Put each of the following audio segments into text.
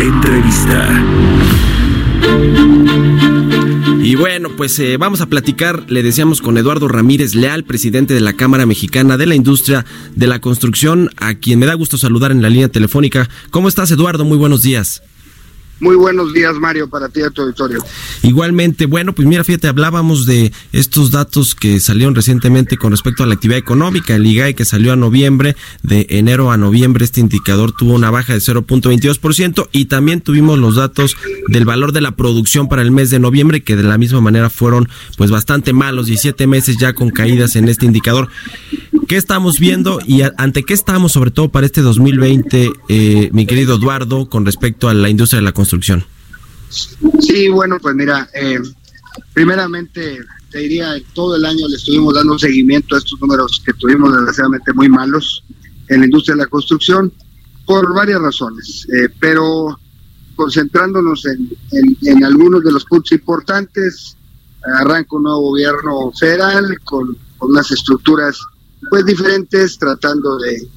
Entrevista. Y bueno, pues eh, vamos a platicar, le decíamos con Eduardo Ramírez Leal, presidente de la Cámara Mexicana de la Industria de la Construcción, a quien me da gusto saludar en la línea telefónica. ¿Cómo estás, Eduardo? Muy buenos días. Muy buenos días, Mario, para ti y a tu auditorio. Igualmente, bueno, pues mira, fíjate, hablábamos de estos datos que salieron recientemente con respecto a la actividad económica, el IGAE que salió a noviembre, de enero a noviembre este indicador tuvo una baja de 0.22% y también tuvimos los datos del valor de la producción para el mes de noviembre que de la misma manera fueron pues bastante malos, 17 meses ya con caídas en este indicador. ¿Qué estamos viendo y ante qué estamos sobre todo para este 2020, eh, mi querido Eduardo, con respecto a la industria de la construcción? Sí, bueno, pues mira, eh, primeramente te diría, todo el año le estuvimos dando seguimiento a estos números que tuvimos desgraciadamente muy malos en la industria de la construcción por varias razones, eh, pero concentrándonos en, en, algunos de los puntos importantes, arranca un nuevo gobierno federal con, con unas estructuras pues diferentes, tratando de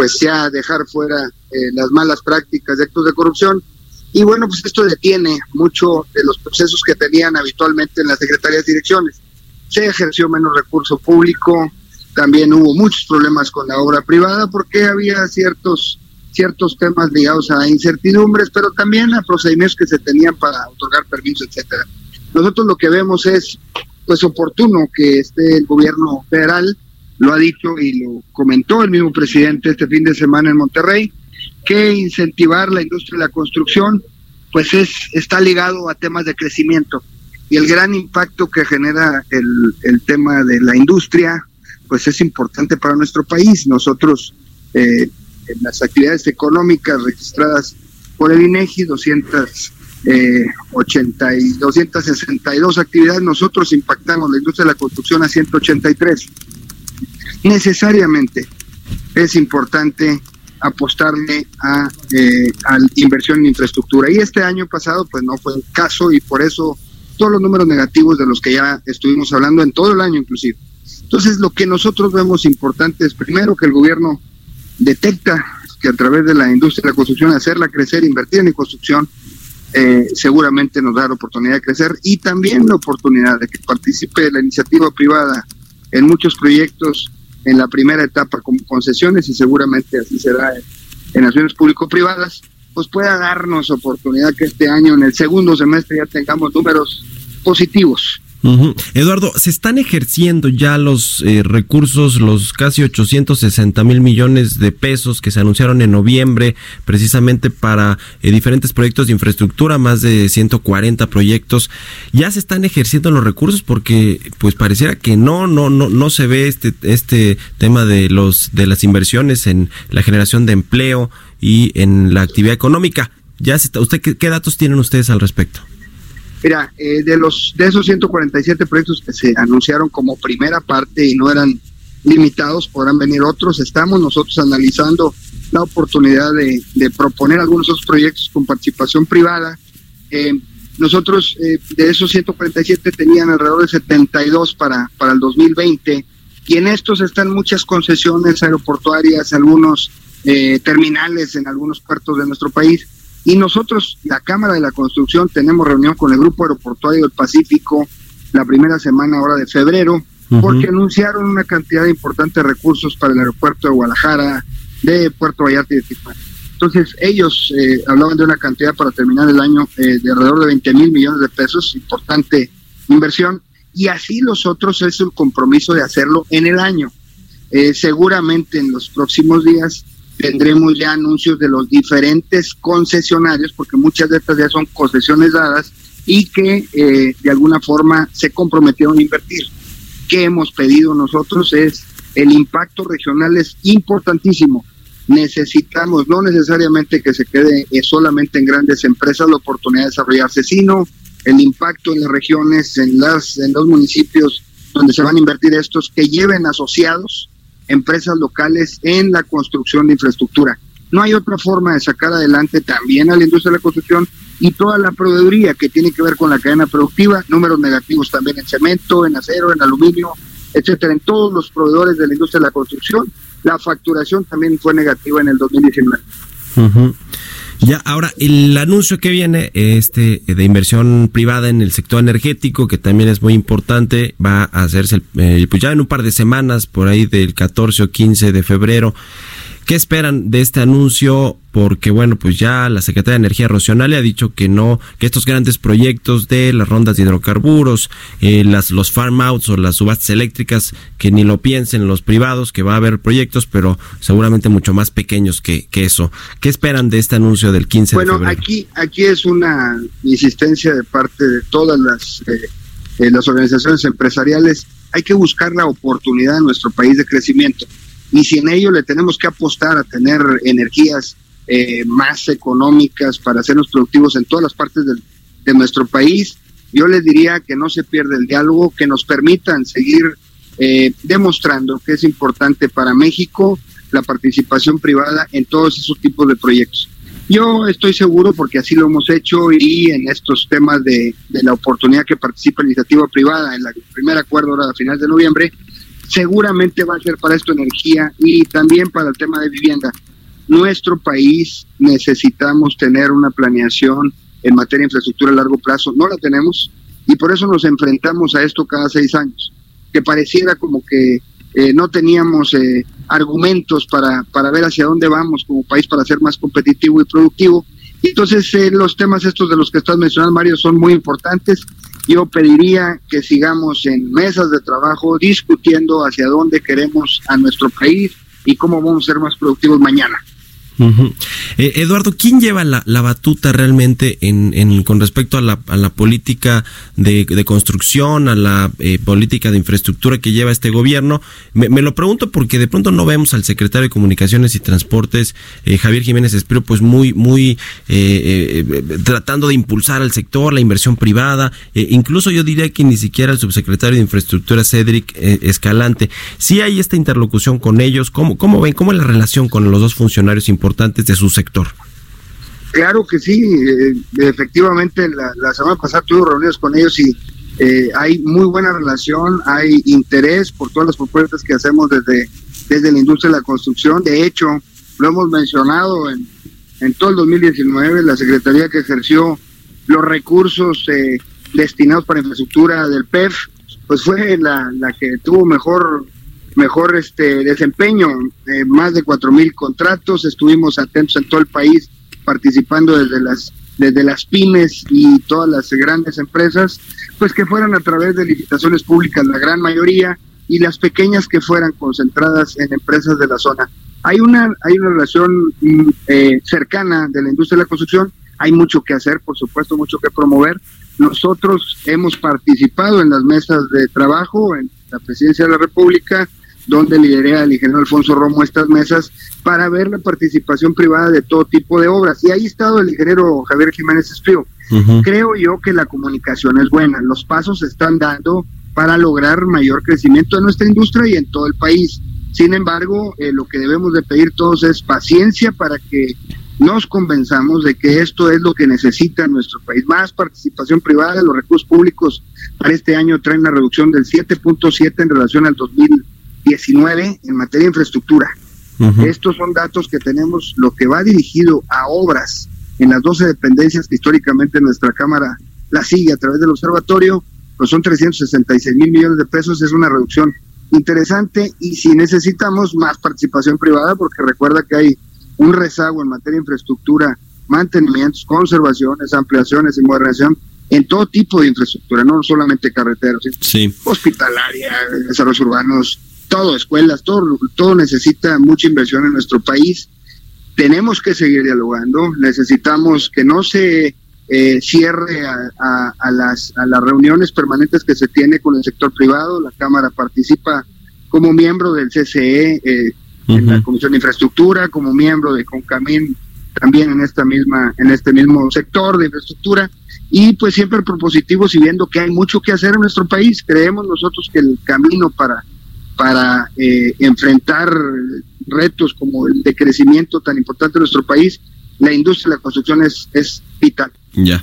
pues ya dejar fuera eh, las malas prácticas de actos de corrupción. Y bueno, pues esto detiene mucho de los procesos que tenían habitualmente en las secretarías direcciones. Se ejerció menos recurso público, también hubo muchos problemas con la obra privada porque había ciertos ciertos temas ligados a incertidumbres, pero también a procedimientos que se tenían para otorgar permisos, etcétera. Nosotros lo que vemos es pues oportuno que esté el gobierno federal lo ha dicho y lo comentó el mismo presidente este fin de semana en Monterrey, que incentivar la industria de la construcción pues es está ligado a temas de crecimiento y el gran impacto que genera el, el tema de la industria pues es importante para nuestro país. Nosotros eh, en las actividades económicas registradas por el INEGI, 200 eh, 80 y 262 actividades, nosotros impactamos la industria de la construcción a 183 necesariamente es importante apostarle a, eh, inversión en infraestructura. Y este año pasado pues no fue el caso y por eso todos los números negativos de los que ya estuvimos hablando en todo el año inclusive. Entonces lo que nosotros vemos importante es primero que el gobierno detecta que a través de la industria de la construcción hacerla crecer, invertir en construcción, eh, seguramente nos da la oportunidad de crecer y también la oportunidad de que participe la iniciativa privada en muchos proyectos en la primera etapa como concesiones y seguramente así será en, acciones público-privadas, pues pueda darnos oportunidad que este año, en el segundo semestre, ya tengamos números positivos Eduardo, ¿se están ejerciendo ya los eh, recursos, los casi 860 mil millones de pesos que se anunciaron en noviembre precisamente para eh, diferentes proyectos de infraestructura, más de 140 proyectos? ¿Ya se están ejerciendo los recursos? Porque pues pareciera que no, no, no, no se ve este, este tema de, los, de las inversiones en la generación de empleo y en la actividad económica. ¿Ya se ¿Usted qué datos tienen ustedes al respecto? Mira, eh, de los de esos 147 proyectos que se anunciaron como primera parte y no eran limitados, podrán venir otros. Estamos nosotros analizando la oportunidad de, proponer algunos otros proyectos con participación privada. Eh, nosotros eh, de esos 147 tenían alrededor de 72 para, para el 2020 y en estos están muchas concesiones aeroportuarias, algunos terminales en algunos puertos de nuestro país y nosotros, la Cámara de la Construcción, tenemos reunión con el Grupo Aeroportuario del Pacífico la primera semana ahora de febrero, porque anunciaron una cantidad de importantes recursos para el aeropuerto de Guadalajara, de Puerto Vallarta y de Tijuana. Entonces, ellos eh, hablaban de una cantidad para terminar el año eh, de alrededor de 20 mil millones de pesos, importante inversión, y así los otros es el compromiso de hacerlo en el año. Eh, seguramente en los próximos días tendremos ya anuncios de los diferentes concesionarios, porque muchas de estas ya son concesiones dadas y que eh, de alguna forma se comprometieron a invertir. ¿Qué hemos pedido nosotros? Es el impacto regional es importantísimo. necesitamos no necesariamente que se quede eh, solamente en grandes empresas la oportunidad de desarrollarse, sino el impacto en las regiones, en las en los municipios donde se van a invertir estos, que lleven asociados empresas locales en la construcción de infraestructura. No hay otra forma de sacar adelante también a la industria de la construcción y toda la proveeduría que tiene que ver con la cadena productiva, números negativos también en cemento, en acero, en aluminio, etcétera, en todos los proveedores de la industria de la construcción. La facturación también fue negativa en el 2019. Ya, ahora, el anuncio que viene este de inversión privada en el sector energético, que también es muy importante, va a hacerse el, pues ya en un par de semanas, por ahí del 14 o 15 de febrero. ¿Qué esperan de este anuncio? Porque bueno, pues ya la Secretaría de Energía Rocional ha dicho que no, que estos grandes proyectos de las rondas de hidrocarburos, eh, las, los farm outs o las subastas eléctricas, que ni lo piensen los privados, que va a haber proyectos, pero seguramente mucho más pequeños que, que eso. ¿Qué esperan de este anuncio del 15 de febrero? Bueno, aquí, aquí es una insistencia de parte de todas las, eh, eh, las organizaciones empresariales. Hay que buscar la oportunidad en nuestro país de crecimiento y si en ello le tenemos que apostar a tener energías eh, más económicas para hacernos productivos en todas las partes del, de nuestro país, yo les diría que no se pierda el diálogo, que nos permitan seguir eh, demostrando que es importante para México la participación privada en todos esos tipos de proyectos. Yo estoy seguro, porque así lo hemos hecho, y en estos temas de, de la oportunidad que participa la iniciativa privada en el primer acuerdo ahora a final de noviembre, seguramente va a ser para esto energía y también para el tema de vivienda. Nuestro país necesitamos tener una planeación en materia de infraestructura a largo plazo, no la tenemos y por eso nos enfrentamos a esto cada seis años, que pareciera como que eh, no teníamos eh, argumentos para, para ver hacia dónde vamos como país para ser más competitivo y productivo. Entonces eh, los temas estos de los que estás mencionando, Mario, son muy importantes yo pediría que sigamos en mesas de trabajo discutiendo hacia dónde queremos a nuestro país y cómo vamos a ser más productivos mañana. Eh, Eduardo, ¿quién lleva la, batuta realmente en, con respecto a la, política de, construcción, a la eh, política de infraestructura que lleva este gobierno? Me, lo pregunto porque de pronto no vemos al secretario de Comunicaciones y Transportes, eh, Javier Jiménez Espiro, pues muy, muy tratando de impulsar al sector, la inversión privada, incluso yo diría que ni siquiera el subsecretario de Infraestructura, Cedric Escalante. Si hay esta interlocución con ellos, ¿cómo, cómo ven, cómo es la relación con los dos funcionarios importantes? de su sector. Claro que sí, eh, efectivamente la, semana pasada tuve reuniones con ellos y eh, hay muy buena relación, hay interés por todas las propuestas que hacemos desde, desde la industria de la construcción. De hecho, lo hemos mencionado en, en todo el 2019, la Secretaría que ejerció los recursos eh, destinados para infraestructura del PEF, pues fue la, la que tuvo mejor mejor este desempeño, eh, más de cuatro mil contratos, estuvimos atentos en todo el país participando desde las desde las pymes y todas las grandes empresas, pues que fueran a través de licitaciones públicas la gran mayoría y las pequeñas que fueran concentradas en empresas de la zona. Hay una hay una relación mm, eh, cercana de la industria de la construcción, hay mucho que hacer, por supuesto, mucho que promover. Nosotros hemos participado en las mesas de trabajo en la Presidencia de la República, donde lideré al ingeniero Alfonso Romo estas mesas para ver la participación privada de todo tipo de obras. Y ahí ha estado el ingeniero Javier Jiménez Espío. Creo yo que la comunicación es buena, los pasos se están dando para lograr mayor crecimiento en nuestra industria y en todo el país. Sin embargo, eh, lo que debemos de pedir todos es paciencia para que nos convenzamos de que esto es lo que necesita nuestro país. Más participación privada, los recursos públicos para este año traen una reducción del 7.7 en relación al 2000 19 en materia de infraestructura. Estos son datos que tenemos, lo que va dirigido a obras en las 12 dependencias que históricamente nuestra Cámara la sigue a través del observatorio, pues son 366 mil millones de pesos, es una reducción interesante y si necesitamos más participación privada, porque recuerda que hay un rezago en materia de infraestructura, mantenimientos, conservaciones, ampliaciones y modernización en todo tipo de infraestructura, no solamente carreteros, sí. hospitalaria, desarrollos urbanos, todo, escuelas, todo, todo necesita mucha inversión en nuestro país. Tenemos que seguir dialogando, necesitamos que no se eh, cierre a, las, a las reuniones permanentes que se tiene con el sector privado. La Cámara participa como miembro del CCE, eh, en la Comisión de Infraestructura, como miembro de Concamín también en esta misma, en este mismo sector de infraestructura, y pues siempre propositivos y viendo que hay mucho que hacer en nuestro país. Creemos nosotros que el camino para, para eh, enfrentar retos como el de crecimiento tan importante en nuestro país, la industria de la construcción es, es vital. Ya.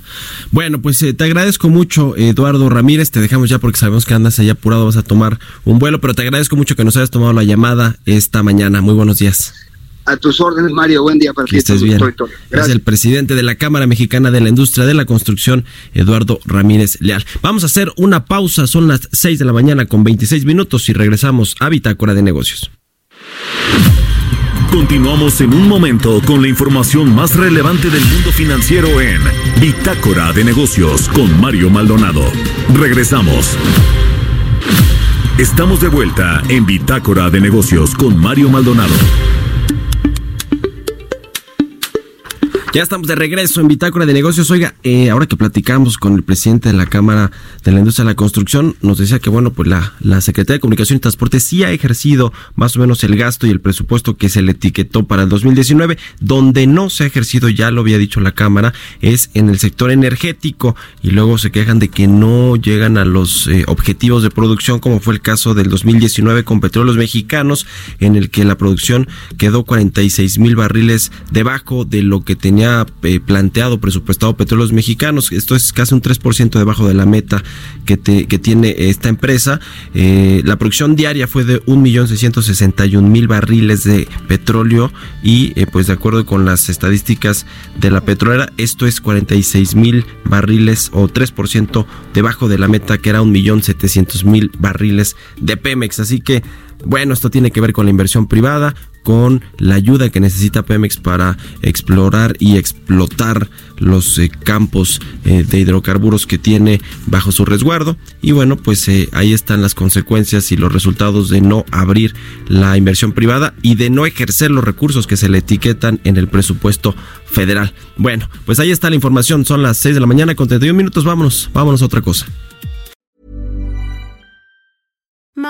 Bueno, pues eh, te agradezco mucho, Eduardo Ramírez. Te dejamos ya porque sabemos que andas allá apurado, vas a tomar un vuelo, pero te agradezco mucho que nos hayas tomado la llamada esta mañana. Muy buenos días. A tus órdenes, Mario. Buen día para que Estés bien. Es el presidente de la Cámara Mexicana de la Industria de la Construcción, Eduardo Ramírez Leal. Vamos a hacer una pausa. Son las 6 de la mañana con 26 minutos y regresamos a Bitácora de Negocios. Continuamos en un momento con la información más relevante del mundo financiero en Bitácora de Negocios con Mario Maldonado. Regresamos. Estamos de vuelta en Bitácora de Negocios con Mario Maldonado. Ya estamos de regreso en Bitácora de Negocios. Oiga, eh, ahora que platicamos con el presidente de la Cámara de la Industria de la Construcción, nos decía que, bueno, pues la, la Secretaría de Comunicación y Transporte sí ha ejercido más o menos el gasto y el presupuesto que se le etiquetó para el 2019. Donde no se ha ejercido, ya lo había dicho la Cámara, es en el sector energético y luego se quejan de que no llegan a los eh, objetivos de producción, como fue el caso del 2019 con petróleos mexicanos, en el que la producción quedó 46 mil barriles debajo de lo que tenía eh, planteado, presupuestado petróleos mexicanos. Esto es casi un 3% debajo de la meta que, tiene esta empresa. Eh, la producción diaria fue de 1.661.000 barriles de petróleo y eh, pues de acuerdo con las estadísticas de la petrolera, esto es 46.000 barriles o 3% debajo de la meta que era 1.700.000 barriles de Pemex. Así que bueno, esto tiene que ver con la inversión privada, con la ayuda que necesita Pemex para explorar y explotar los eh, campos eh, de hidrocarburos que tiene bajo su resguardo. Y bueno, pues eh, ahí están las consecuencias y los resultados de no abrir la inversión privada y de no ejercer los recursos que se le etiquetan en el presupuesto federal. Bueno, pues ahí está la información. Son las 6 de la mañana con 31 minutos. Vámonos, vámonos a otra cosa.